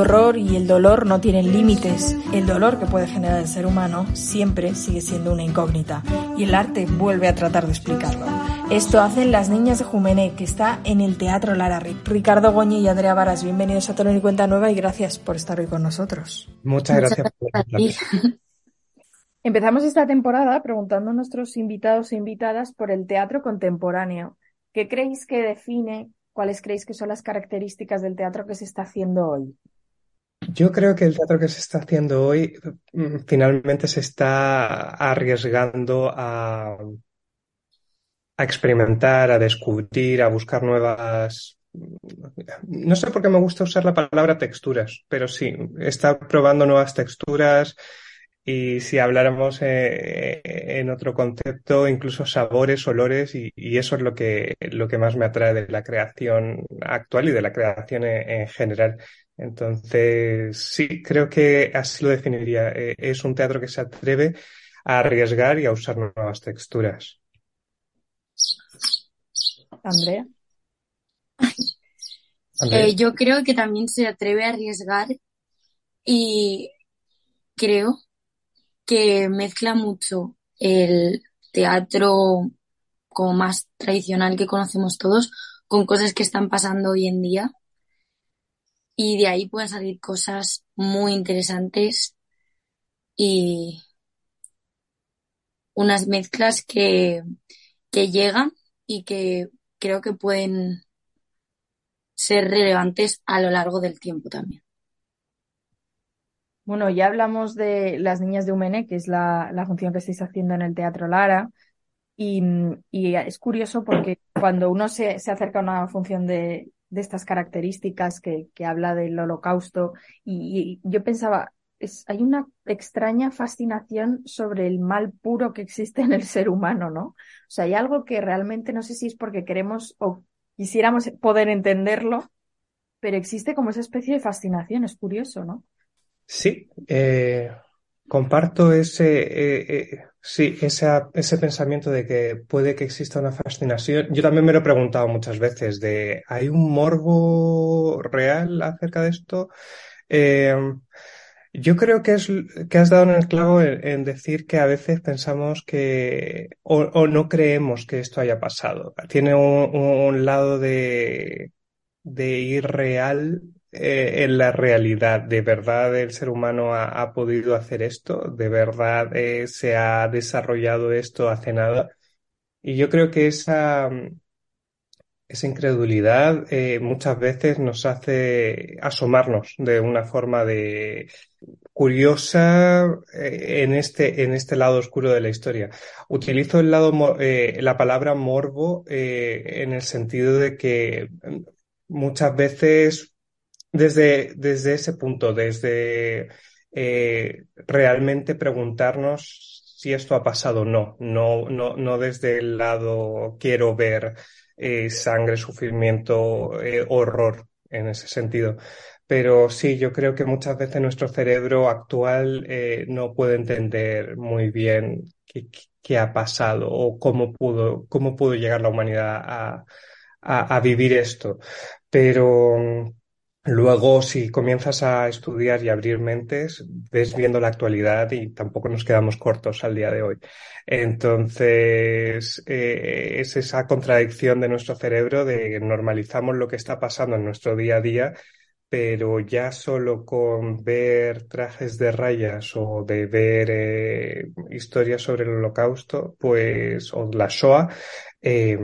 horror y el dolor no tienen límites. El dolor que puede generar el ser humano siempre sigue siendo una incógnita y el arte vuelve a tratar de explicarlo. Esto hacen las niñas de Jumene, que está en el Teatro Lara. Ricardo Goñi y Andrea Varas, bienvenidos a Tolón y Cuenta Nueva y gracias por estar hoy con nosotros. Muchas gracias. Empezamos esta temporada preguntando a nuestros invitados e invitadas por el teatro contemporáneo. ¿Qué creéis que define, cuáles creéis que son las características del teatro que se está haciendo hoy? Yo creo que el teatro que se está haciendo hoy mm, finalmente se está arriesgando a, experimentar, a descubrir, a buscar nuevas... No sé por qué me gusta usar la palabra texturas, pero sí, está probando nuevas texturas, y si habláramos eh, en otro concepto, incluso sabores, olores, y, eso es lo que, lo que más me atrae de la creación actual y de la creación en, general. Entonces, sí, creo que así lo definiría. Eh, es un teatro que se atreve a arriesgar y a usar nuevas texturas. Andrea. Eh, yo creo que también se atreve a arriesgar y creo que mezcla mucho el teatro como más tradicional que conocemos todos con cosas que están pasando hoy en día. Y de ahí pueden salir cosas muy interesantes y unas mezclas que, que llegan y que creo que pueden ser relevantes a lo largo del tiempo también. Bueno, ya hablamos de Las Niñas de Umene, que es la, función que estáis haciendo en el Teatro Lara. Y, es curioso porque cuando uno se, acerca a una función de, estas características que, habla del holocausto, y, yo pensaba, es, hay una extraña fascinación sobre el mal puro que existe en el ser humano, ¿no? O sea, hay algo que realmente no sé si es porque queremos o quisiéramos poder entenderlo, pero existe como esa especie de fascinación, es curioso, ¿no? Sí, eh, comparto ese, eh, eh, sí, ese, ese pensamiento de que puede que exista una fascinación. Yo también me lo he preguntado muchas veces de, ¿hay un morbo real acerca de esto? yo creo que es que has dado en el clavo en, decir que a veces pensamos que o, no creemos que esto haya pasado. Tiene un, lado de, de irreal eh, en la realidad. ¿De verdad el ser humano ha, podido hacer esto? ¿De verdad eh, se ha desarrollado esto hace nada? Y yo creo que esa, esa incredulidad eh, muchas veces nos hace asomarnos de una forma de curiosa en este en este lado oscuro de la historia. Utilizo el lado la palabra morbo en el sentido de que muchas veces desde, desde ese punto, desde eh, realmente preguntarnos si esto ha pasado o no, no, no, no desde el lado quiero ver eh, sangre, sufrimiento, eh, horror en ese sentido. Pero sí, yo creo que muchas veces nuestro cerebro actual no puede entender muy bien qué, qué, ha pasado o cómo pudo, cómo pudo llegar la humanidad a, a, a vivir esto. Pero Luego, si comienzas a estudiar y abrir mentes, ves viendo la actualidad y tampoco nos quedamos cortos al día de hoy. Entonces, eh, es esa contradicción de nuestro cerebro de normalizamos lo que está pasando en nuestro día a día, pero ya solo con ver trajes de rayas o de ver eh, historias sobre el holocausto, pues, o la Shoah, eh,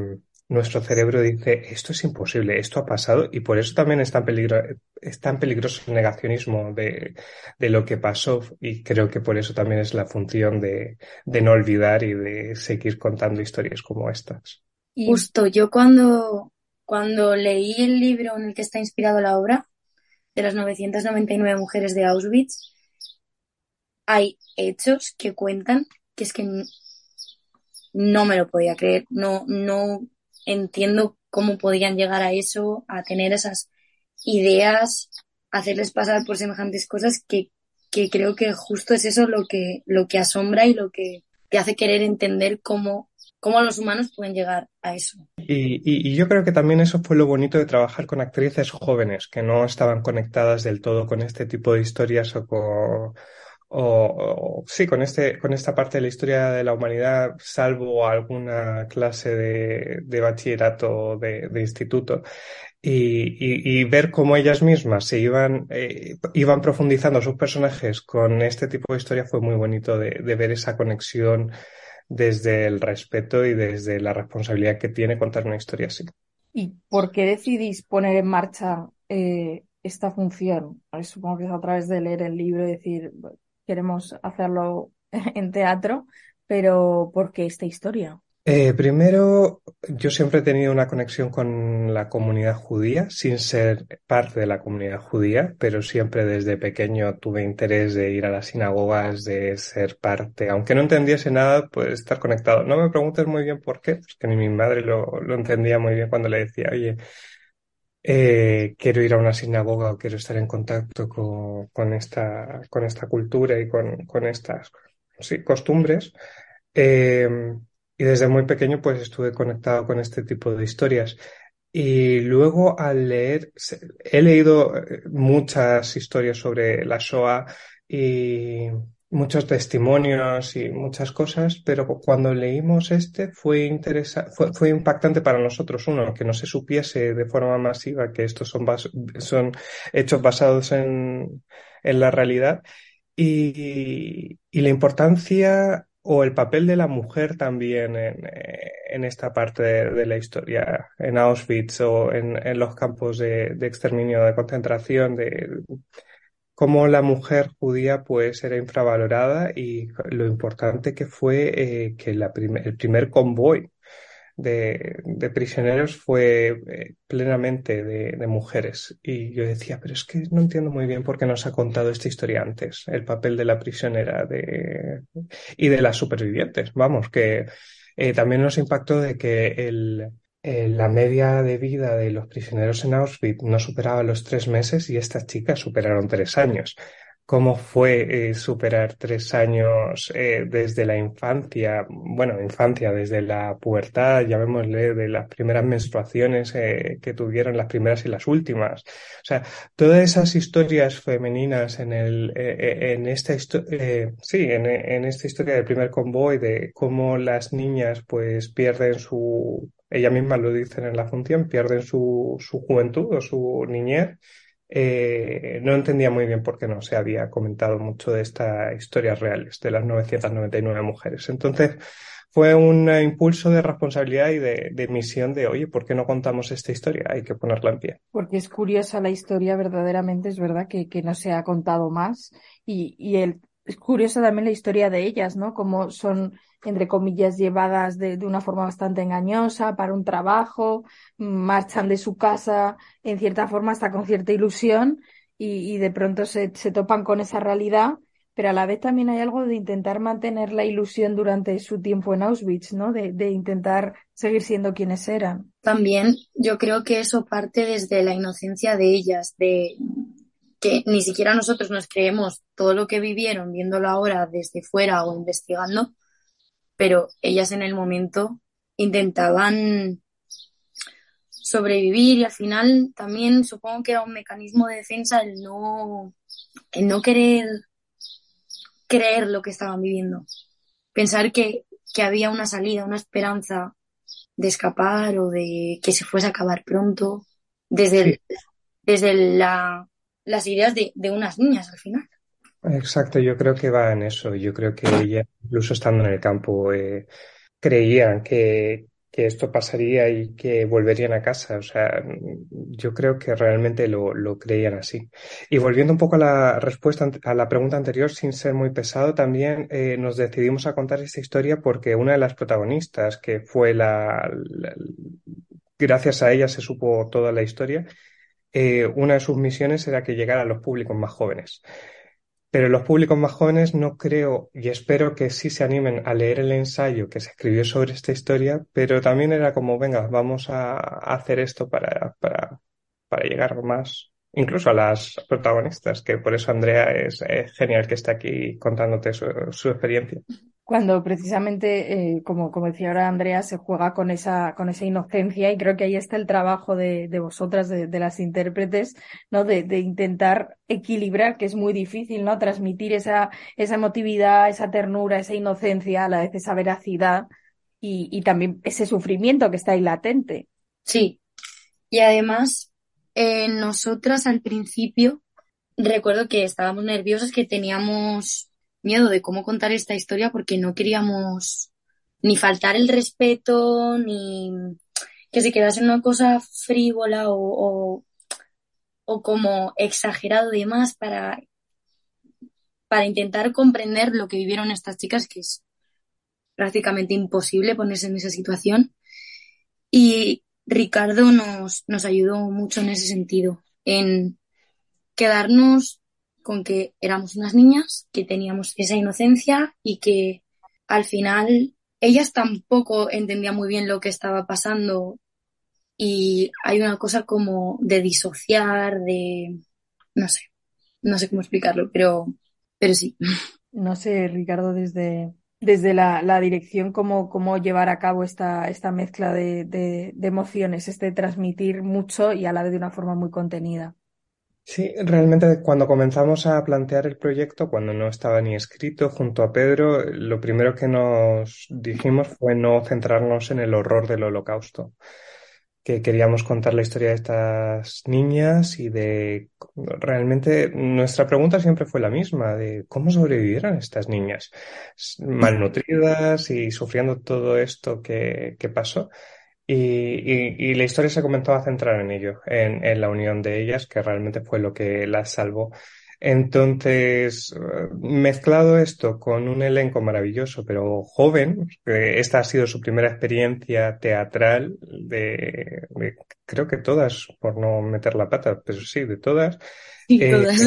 nuestro cerebro dice, esto es imposible, esto ha pasado y por eso también es tan, peligro, es tan peligroso el negacionismo de, de, lo que pasó y creo que por eso también es la función de, de no olvidar y de seguir contando historias como estas. Justo, yo cuando, cuando leí el libro en el que está inspirado la obra de las 999 mujeres de Auschwitz, hay hechos que cuentan que es que no me lo podía creer, no, no, entiendo cómo podían llegar a eso, a tener esas ideas, hacerles pasar por semejantes cosas que, que creo que justo es eso lo que, lo que asombra y lo que te hace querer entender cómo cómo los humanos pueden llegar a eso. Y, y, y, yo creo que también eso fue lo bonito de trabajar con actrices jóvenes que no estaban conectadas del todo con este tipo de historias o con, o, sí, con este, con esta parte de la historia de la humanidad, salvo alguna clase de, de bachillerato de, de instituto, y, y, y, ver cómo ellas mismas se iban, eh, iban profundizando sus personajes con este tipo de historia fue muy bonito de, de ver esa conexión desde el respeto y desde la responsabilidad que tiene contar una historia así. ¿Y por qué decidís poner en marcha eh, esta función? Supongo que es a través de leer el libro y decir, queremos hacerlo en teatro, pero ¿por qué esta historia? Eh, primero, yo siempre he tenido una conexión con la comunidad judía, sin ser parte de la comunidad judía, pero siempre desde pequeño tuve interés de ir a las sinagogas, de ser parte, aunque no entendiese nada, pues estar conectado. No me preguntes muy bien por qué, porque ni mi madre lo, lo entendía muy bien cuando le decía, oye, eh, quiero ir a una sinagoga o quiero estar en contacto con, esta, cultura y con, estas costumbres. Eh, y desde muy pequeño pues estuve conectado con este tipo de historias. Y luego al leer, he leído eh, muchas historias sobre la Shoah y muchos testimonios y muchas cosas, pero cuando leímos este fue interesa fue, fue, impactante para nosotros, uno, que no se supiese de forma masiva que estos son, son hechos basados en, en la realidad. Y, y la importancia o el papel de la mujer también en, en esta parte de, de, la historia, en Auschwitz o en, en los campos de, de, exterminio, de concentración, de cómo la mujer judía pues era infravalorada y lo importante que fue eh, que la el primer convoy de, prisioneros fue eh, plenamente de, de, mujeres. Y yo decía, pero es que no entiendo muy bien por qué nos ha contado esta historia antes, el papel de la prisionera de, y de las supervivientes. Vamos, que eh, también nos impactó de que el, eh, la media de vida de los prisioneros en Auschwitz no superaba los tres meses y estas chicas superaron tres años cómo fue eh, superar tres años eh, desde la infancia, bueno, infancia, desde la pubertad, llamémosle, de las primeras menstruaciones que tuvieron, las primeras y las últimas. O sea, todas esas historias femeninas en el, en esta historia, sí, en, en esta historia del primer convoy, de cómo las niñas pues pierden su, ella misma lo dicen en la función, pierden su, su juventud o su niñez eh, no entendía muy bien por qué no se había comentado mucho de estas historias reales, de las 999 mujeres. Entonces, fue un impulso de responsabilidad y de, de, misión de, oye, ¿por qué no contamos esta historia? Hay que ponerla en pie. Porque es curiosa la historia, verdaderamente, es verdad que, que no se ha contado más. Y, y el, es curiosa también la historia de ellas, ¿no? Como son entre comillas, llevadas de, de, una forma bastante engañosa para un trabajo, marchan de su casa en cierta forma hasta con cierta ilusión y, y de pronto se, se, topan con esa realidad, pero a la vez también hay algo de intentar mantener la ilusión durante su tiempo en Auschwitz, ¿no? De, de intentar seguir siendo quienes eran. También yo creo que eso parte desde la inocencia de ellas, de que ni siquiera nosotros nos creemos todo lo que vivieron viéndolo ahora desde fuera o investigando, pero ellas en el momento intentaban sobrevivir y al final también supongo que era un mecanismo de defensa el no, el no querer creer lo que estaban viviendo. Pensar que, que había una salida, una esperanza de escapar o de que se fuese a acabar pronto desde, el, desde la, las ideas de, unas niñas al final. Exacto, yo creo que va en eso. Yo creo que ella, incluso estando en el campo, eh, creían que, que, esto pasaría y que volverían a casa. O sea, yo creo que realmente lo, lo, creían así. Y volviendo un poco a la respuesta, a la pregunta anterior, sin ser muy pesado, también eh, nos decidimos a contar esta historia porque una de las protagonistas, que fue la gracias a ella se supo toda la historia, eh, una de sus misiones era que llegara a los públicos más jóvenes. Pero los públicos más jóvenes no creo y espero que sí se animen a leer el ensayo que se escribió sobre esta historia, pero también era como, venga, vamos a hacer esto para, para, para llegar más, incluso a las protagonistas, que por eso Andrea es, es genial que esté aquí contándote su, su experiencia. cuando precisamente, eh, como, como decía ahora Andrea, se juega con esa, con esa inocencia y creo que ahí está el trabajo de, de vosotras, de, de, las intérpretes, ¿no? De, de, intentar equilibrar, que es muy difícil, ¿no? Transmitir esa, esa emotividad, esa ternura, esa inocencia, a la vez esa veracidad y, y también ese sufrimiento que está ahí latente. Sí. Y además, eh, nosotras al principio, recuerdo que estábamos nerviosas, que teníamos miedo de cómo contar esta historia porque no queríamos ni faltar el respeto, ni que se quedase una cosa frívola o, o, como exagerado de más para, para intentar comprender lo que vivieron estas chicas, que es prácticamente imposible ponerse en esa situación. Y Ricardo nos, nos ayudó mucho en ese sentido, en quedarnos con que éramos unas niñas, que teníamos esa inocencia y que al final ellas tampoco entendían muy bien lo que estaba pasando y hay una cosa como de disociar, de no sé, no sé cómo explicarlo, pero, pero sí. No sé, Ricardo, desde, desde la, dirección, cómo, cómo llevar a cabo esta, esta mezcla de, de, de emociones, este transmitir mucho y a la vez de una forma muy contenida. Sí, realmente cuando comenzamos a plantear el proyecto, cuando no estaba ni escrito junto a Pedro, lo primero que nos dijimos fue no centrarnos en el horror del holocausto, que queríamos contar la historia de estas niñas y de realmente nuestra pregunta siempre fue la misma, de cómo sobrevivieron estas niñas, malnutridas y sufriendo todo esto que, que pasó. Y, y, la historia se comenzó a centrar en ello, en, en, la unión de ellas, que realmente fue lo que las salvó. Entonces, mezclado esto con un elenco maravilloso, pero joven, esta ha sido su primera experiencia teatral de, de creo que todas, por no meter la pata, pero sí, de todas. Sí, eh, todas.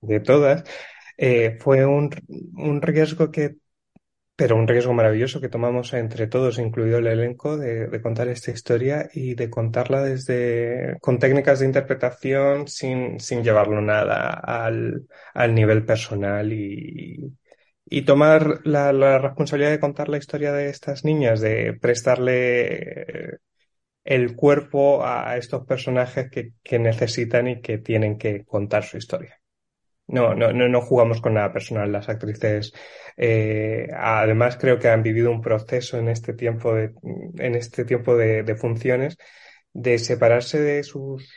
De todas. Eh, fue un, un riesgo que pero un riesgo maravilloso que tomamos entre todos, incluido el elenco, de, contar esta historia y de contarla desde con técnicas de interpretación sin, sin llevarlo nada al, al nivel personal y, y tomar la, la, responsabilidad de contar la historia de estas niñas, de prestarle el cuerpo a estos personajes que, que necesitan y que tienen que contar su historia. No, no, no, jugamos con nada personal. Las actrices, eh, además, creo que han vivido un proceso en este tiempo de, en este tiempo de, de funciones de separarse de sus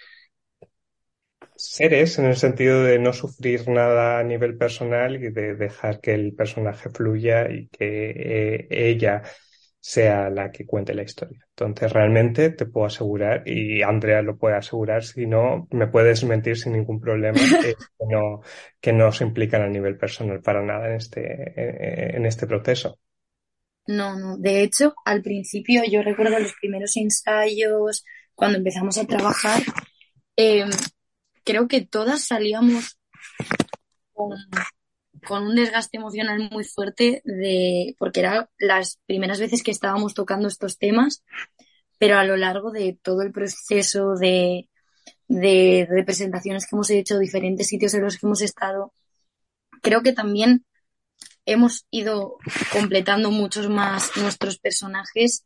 seres en el sentido de no sufrir nada a nivel personal y de dejar que el personaje fluya y que eh, ella sea la que cuente la historia. Entonces, realmente te puedo asegurar, y Andrea lo puede asegurar, si no, me puedes mentir sin ningún problema, que no, que no se implican a nivel personal para nada en este, en este proceso. No, no. De hecho, al principio yo recuerdo los primeros ensayos, cuando empezamos a trabajar, eh, creo que todas salíamos con con un desgaste emocional muy fuerte de, porque eran las primeras veces que estábamos tocando estos temas, pero a lo largo de todo el proceso de, de representaciones que hemos hecho, diferentes sitios en los que hemos estado, creo que también hemos ido completando muchos más nuestros personajes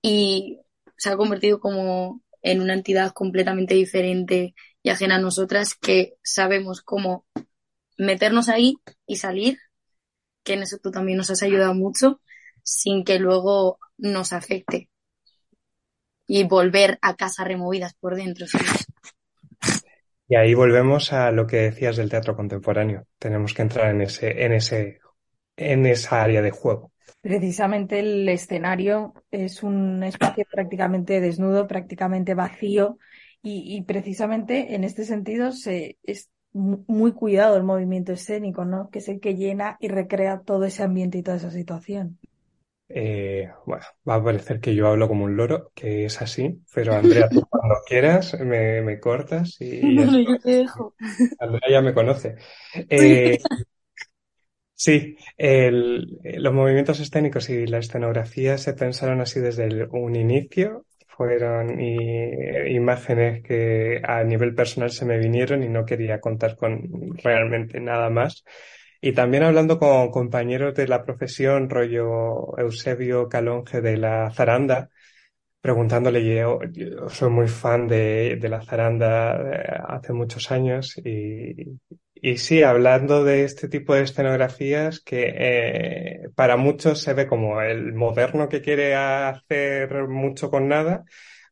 y se ha convertido como en una entidad completamente diferente y ajena a nosotras que sabemos cómo meternos ahí y salir, que en eso tú también nos has ayudado mucho, sin que luego nos afecte. Y volver a casa removidas por dentro. ¿sabes? Y ahí volvemos a lo que decías del teatro contemporáneo. Tenemos que entrar en ese, en ese, en esa área de juego. Precisamente el escenario es un espacio prácticamente desnudo, prácticamente vacío, y, y precisamente en este sentido se, es, muy cuidado el movimiento escénico, ¿no? Que es el que llena y recrea todo ese ambiente y toda esa situación. Eh, bueno, va a parecer que yo hablo como un loro, que es así, pero Andrea, tú cuando quieras me, me cortas y... No, yo te dejo. Andrea ya me conoce. Eh, sí, el, los movimientos escénicos y la escenografía se pensaron así desde el, un inicio fueron y, imágenes que a nivel personal se me vinieron y no quería contar con realmente nada más. Y también hablando con compañeros de la profesión, rollo Eusebio Calonge de la Zaranda, preguntándole, yo, yo soy muy fan de, de la zaranda eh, hace muchos años y, y sí, hablando de este tipo de escenografías que eh, para muchos se ve como el moderno que quiere hacer mucho con nada,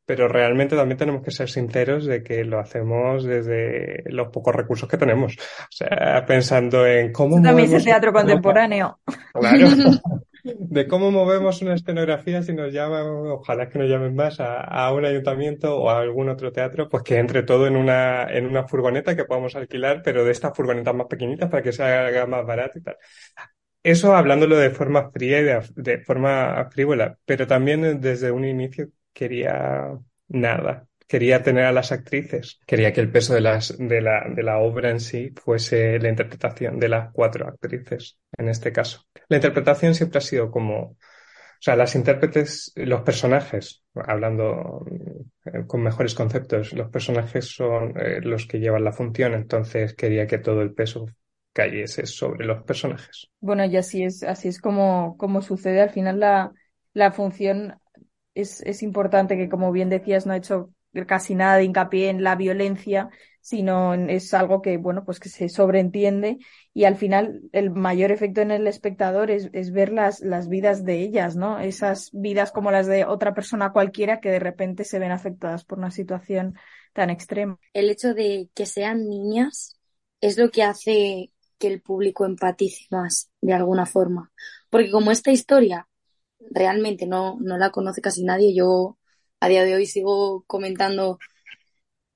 pero realmente también tenemos que ser sinceros de que lo hacemos desde los pocos recursos que tenemos. O sea, pensando en cómo... también es teatro contemporáneo. Claro. de cómo movemos una escenografía si nos llaman, ojalá que nos llamen más a, un ayuntamiento o a algún otro teatro, pues que entre todo en una, en una furgoneta que podamos alquilar, pero de estas furgonetas más pequeñitas para que se haga más barato y tal. Eso hablándolo de forma fría y de, de forma frívola, pero también desde un inicio quería nada, quería tener a las actrices, quería que el peso de, las, de, la, de la obra en sí fuese la interpretación de las cuatro actrices, en este caso. La interpretación siempre ha sido como, o sea, las intérpretes, los personajes, hablando eh, con mejores conceptos, los personajes son eh, los que llevan la función, entonces quería que todo el peso cayese sobre los personajes. Bueno, y así es, así es como, como sucede. Al final la, la función es, es importante que, como bien decías, no ha hecho casi nada de hincapié en la violencia, sino es algo que, bueno, pues que se sobreentiende y al final el mayor efecto en el espectador es, es, ver las, las vidas de ellas, ¿no? Esas vidas como las de otra persona cualquiera que de repente se ven afectadas por una situación tan extrema. El hecho de que sean niñas es lo que hace que el público empatice más de alguna forma. Porque como esta historia realmente no, no la conoce casi nadie, yo a día de hoy sigo comentando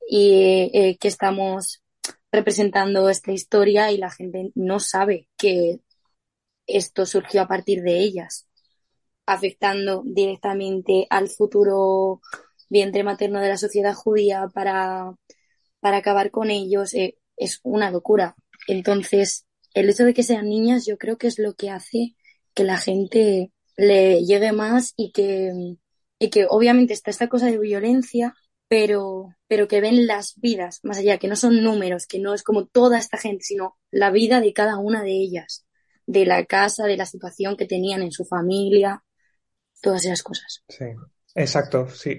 y, eh, que estamos representando esta historia y la gente no sabe que esto surgió a partir de ellas, afectando directamente al futuro vientre materno de la sociedad judía para, para acabar con ellos. Eh, es una locura. Entonces, el hecho de que sean niñas yo creo que es lo que hace que la gente le llegue más y que y que obviamente está esta cosa de violencia, pero, pero que ven las vidas más allá, que no son números, que no es como toda esta gente, sino la vida de cada una de ellas, de la casa, de la situación que tenían en su familia, todas esas cosas. Sí, exacto, sí.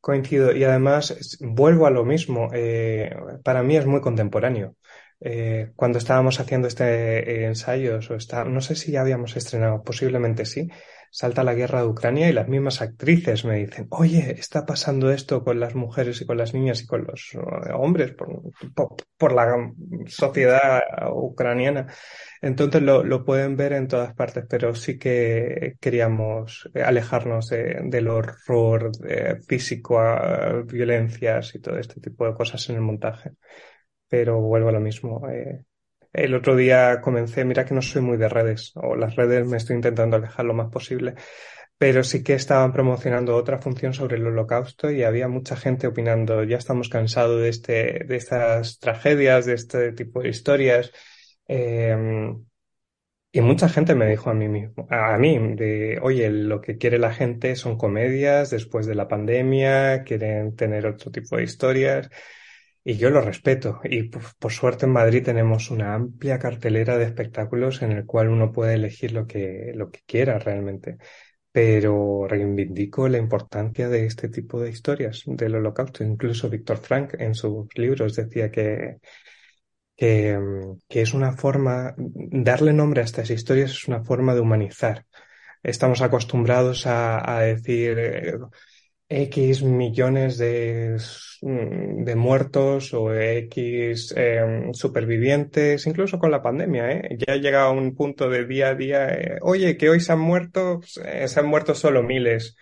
Coincido. Y además, vuelvo a lo mismo. Eh, para mí es muy contemporáneo. Eh, cuando estábamos haciendo este eh, ensayo, o está, no sé si ya habíamos estrenado, posiblemente sí, salta la guerra de Ucrania y las mismas actrices me dicen, oye, está pasando esto con las mujeres y con las niñas y con los eh, hombres por, por, la sociedad ucraniana. Entonces lo, lo, pueden ver en todas partes, pero sí que queríamos alejarnos de, del horror físico, a violencias y todo este tipo de cosas en el montaje. Pero vuelvo a lo mismo. Eh, el otro día comencé, mira que no soy muy de redes, o las redes me estoy intentando alejar lo más posible, pero sí que estaban promocionando otra función sobre el holocausto y había mucha gente opinando, ya estamos cansados de, este, de estas tragedias, de este tipo de historias. Eh, y mucha gente me dijo a mí mismo, a mí, de, oye, lo que quiere la gente son comedias después de la pandemia, quieren tener otro tipo de historias. Y yo lo respeto. Y por, suerte en Madrid tenemos una amplia cartelera de espectáculos en el cual uno puede elegir lo que, lo que quiera realmente. Pero reivindico la importancia de este tipo de historias del holocausto. Incluso Víctor Frank en sus libros decía que, que, que es una forma, darle nombre a estas historias es una forma de humanizar. Estamos acostumbrados a, a decir, eh, X millones de, de muertos o X eh, supervivientes, incluso con la pandemia, ¿eh? Ya ha llegado a un punto de día a día, eh, oye, que hoy se han muerto, eh, se han muerto solo miles.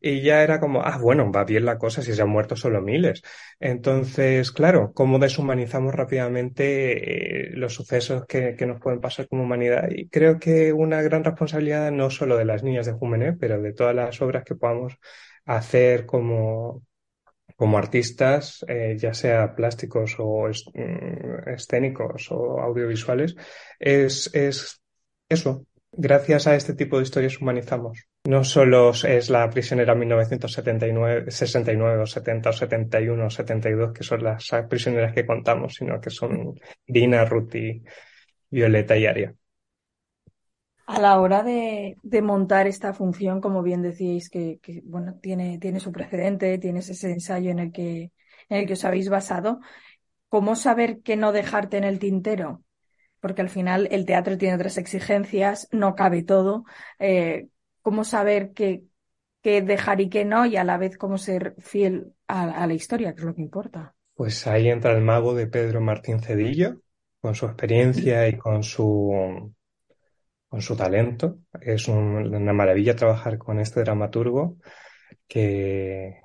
Y ya era como, ah, bueno, va bien la cosa si se han muerto solo miles. Entonces, claro, cómo deshumanizamos rápidamente eh, los sucesos que, que, nos pueden pasar como humanidad. Y creo que una gran responsabilidad no solo de las niñas de Júmenes, pero de todas las obras que podamos hacer como, como artistas, eh, ya sea plásticos o mm, escénicos o audiovisuales, es, es eso. Gracias a este tipo de historias humanizamos. No solo es la prisionera 1979, 69 o 70 o 71 o 72, que son las prisioneras que contamos, sino que son Dina, Ruti, Violeta y Aria. A la hora de, montar esta función, como bien decíais, que, bueno, tiene, tiene su precedente, tienes ese ensayo en el que, en el que os habéis basado, ¿cómo saber que no dejarte en el tintero? Porque al final el teatro tiene otras exigencias, no cabe todo. Eh, ¿Cómo saber qué, qué dejar y qué no? Y a la vez cómo ser fiel a, a la historia, que es lo que importa. Pues ahí entra el mago de Pedro Martín Cedillo, con su experiencia y con su, con su talento. Es un- una maravilla trabajar con este dramaturgo que,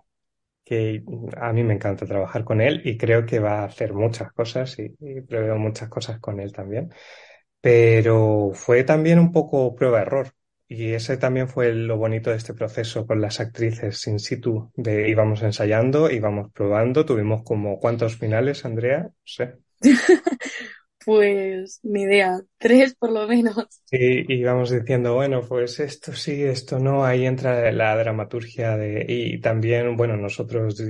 que a mí me encanta trabajar con él y creo que va a hacer muchas cosas y, y preveo muchas cosas con él también. Pero fue también un poco prueba-error. Y ese también fue lo bonito de este proceso con las actrices in situ, de íbamos ensayando, íbamos probando, tuvimos como ¿cuántos finales, Andrea? No sé. Pues ni idea, tres por lo menos. Y íbamos diciendo, bueno, pues esto sí, esto no, ahí entra la dramaturgia de, y también, bueno, nosotros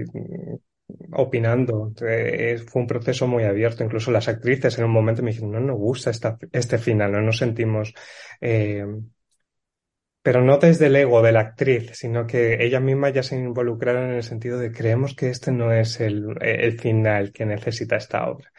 opinando, eh, fue un proceso muy abierto, incluso las actrices en un momento me dijeron, no nos gusta esta, este final, no nos sentimos, eh, pero no desde el ego de la actriz, sino que ellas mismas ya se involucraron en el sentido de creemos que este no es el final que necesita esta obra.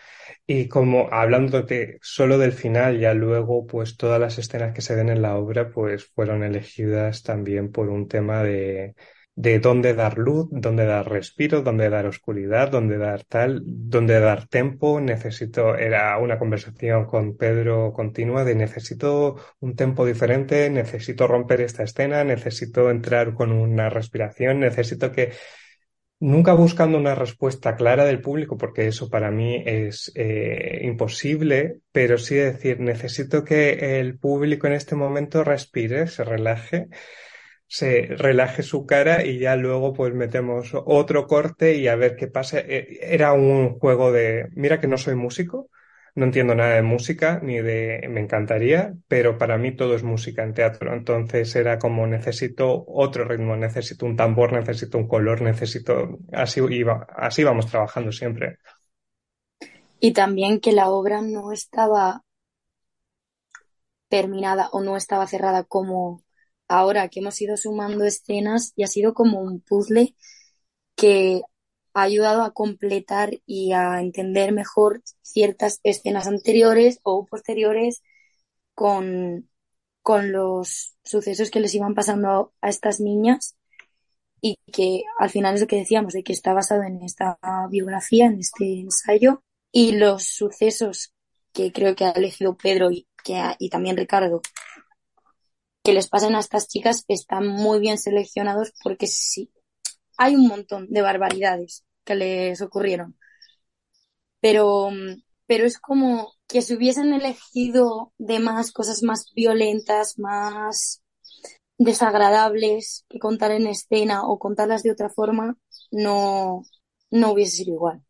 Y como hablándote solo del final, ya luego, pues todas las escenas que se ven en la obra, pues fueron elegidas también por un tema de, de dónde dar luz, dónde dar respiro, dónde dar oscuridad, dónde dar tal, dónde dar tempo. Necesito, era una conversación con Pedro continua de necesito un tempo diferente, necesito romper esta escena, necesito entrar con una respiración, necesito que Nunca buscando una respuesta clara del público, porque eso para mí es eh, imposible, pero sí decir, necesito que el público en este momento respire, se relaje, se relaje su cara y ya luego pues metemos otro corte y a ver qué pasa. Eh, Era un juego de, mira que no soy músico, no entiendo nada de música, ni de, me encantaría, pero para mí todo es música en teatro. Entonces era como necesito otro ritmo, necesito un tambor, necesito un color, necesito, así iba, así vamos trabajando siempre. Y también que la obra no estaba terminada o no estaba cerrada como ahora que hemos ido sumando escenas y ha sido como un puzzle que ha ayudado a completar y a entender mejor ciertas escenas anteriores o posteriores con, con los sucesos que les iban pasando a estas niñas y que al final es lo que decíamos, de que está basado en esta biografía, en este ensayo. Y los sucesos que creo que ha elegido Pedro y, que, y también Ricardo que les pasan a estas chicas están muy bien seleccionados porque sí, hay un montón de barbaridades que les ocurrieron. Pero, pero es como que si hubiesen elegido de más cosas más violentas, más desagradables que contar en escena o contarlas de otra forma, no, no hubiese sido igual.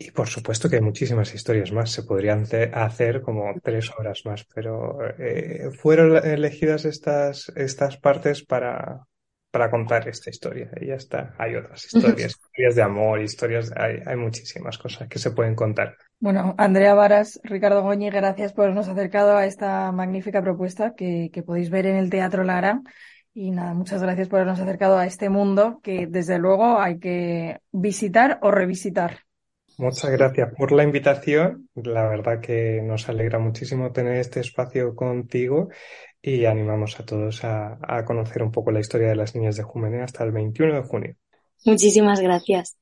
Y, por supuesto que hay muchísimas historias más, se podrían hacer, hacer como tres horas más, pero eh, fueron elegidas estas, estas partes para, para contar esta historia y ya está. Hay otras historias, historias de amor, historias, hay, hay muchísimas cosas que se pueden contar. Bueno, Andrea Varas, Ricardo Goñi, gracias por habernos acercado a esta magnífica propuesta que, que podéis ver en el Teatro Lara. Y nada, muchas gracias por habernos acercado a este mundo que desde luego hay que visitar o revisitar. Muchas gracias por la invitación. La verdad que nos alegra muchísimo tener este espacio contigo y animamos a todos a, a conocer un poco la historia de las niñas de Jumene hasta el 21 de junio. Muchísimas gracias.